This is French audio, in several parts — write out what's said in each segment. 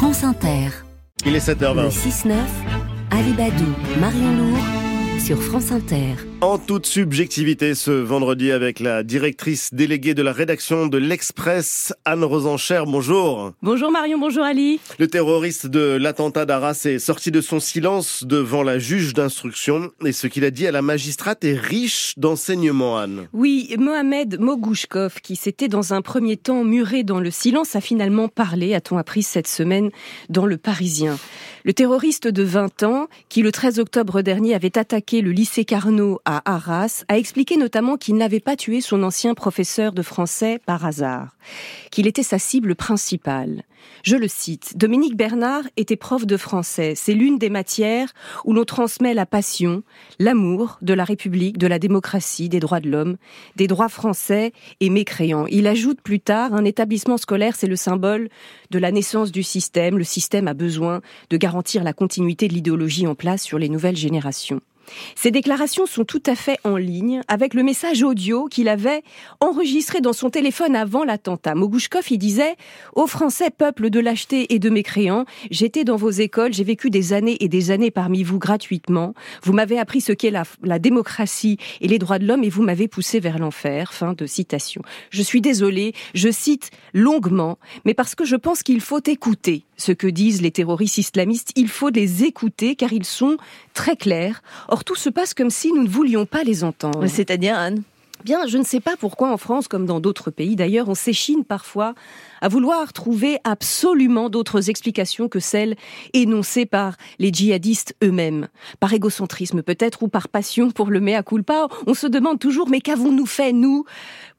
France Inter. Il est 7h20. Le 6-9, Alibadou, Marion Lourd, sur France Inter. En toute subjectivité ce vendredi avec la directrice déléguée de la rédaction de l'Express, Anne Rosencher. Bonjour. Bonjour Marion, bonjour Ali. Le terroriste de l'attentat d'Arras est sorti de son silence devant la juge d'instruction et ce qu'il a dit à la magistrate est riche d'enseignements, Anne. Oui, Mohamed Mogouchkov, qui s'était dans un premier temps muré dans le silence, a finalement parlé, a-t-on appris cette semaine, dans le Parisien. Le terroriste de 20 ans, qui le 13 octobre dernier avait attaqué le lycée Carnot à Arras, a expliqué notamment qu'il n'avait pas tué son ancien professeur de français par hasard, qu'il était sa cible principale. Je le cite, Dominique Bernard était prof de français. C'est l'une des matières où l'on transmet la passion, l'amour de la République, de la démocratie, des droits de l'homme, des droits français et mécréants. Il ajoute plus tard, un établissement scolaire, c'est le symbole de la naissance du système. Le système a besoin de garantir la continuité de l'idéologie en place sur les nouvelles générations. Ces déclarations sont tout à fait en ligne avec le message audio qu'il avait enregistré dans son téléphone avant l'attentat. Mogouchkov, il disait aux Français, peuple de lâcheté et de mécréants, j'étais dans vos écoles, j'ai vécu des années et des années parmi vous gratuitement. Vous m'avez appris ce qu'est la, la, démocratie et les droits de l'homme et vous m'avez poussé vers l'enfer. Fin de citation. Je suis désolé, je cite longuement, mais parce que je pense qu'il faut écouter ce que disent les terroristes islamistes. Il faut les écouter car ils sont très clairs. Or, tout se passe comme si nous ne voulions pas les entendre. C'est-à-dire, Anne? Bien, je ne sais pas pourquoi en France, comme dans d'autres pays d'ailleurs, on s'échine parfois à vouloir trouver absolument d'autres explications que celles énoncées par les djihadistes eux-mêmes. Par égocentrisme peut-être ou par passion pour le mea culpa, on se demande toujours mais qu'avons-nous fait, nous,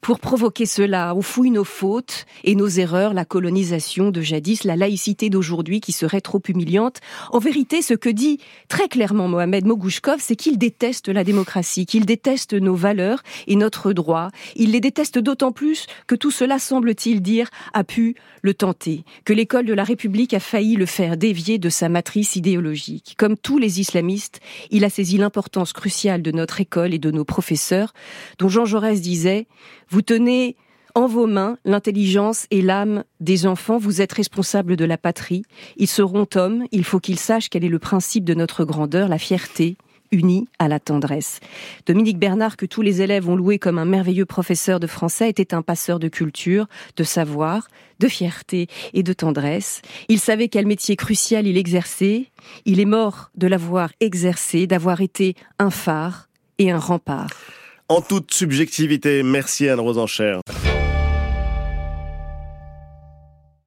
pour provoquer cela? On fouille nos fautes et nos erreurs, la colonisation de jadis, la laïcité d'aujourd'hui qui serait trop humiliante. En vérité, ce que dit très clairement Mohamed Mogouchkov, c'est qu'il déteste la démocratie, qu'il déteste nos valeurs et notre droit. Il les déteste d'autant plus que tout cela, semble-t-il dire, a pu le tenter, que l'école de la République a failli le faire dévier de sa matrice idéologique. Comme tous les islamistes, il a saisi l'importance cruciale de notre école et de nos professeurs, dont Jean Jaurès disait vous tenez en vos mains l'intelligence et l'âme des enfants, vous êtes responsable de la patrie. Ils seront hommes, il faut qu'ils sachent quel est le principe de notre grandeur, la fierté, unie à la tendresse. Dominique Bernard, que tous les élèves ont loué comme un merveilleux professeur de français, était un passeur de culture, de savoir, de fierté et de tendresse. Il savait quel métier crucial il exerçait. Il est mort de l'avoir exercé, d'avoir été un phare et un rempart en toute subjectivité. Merci Anne Rosencher.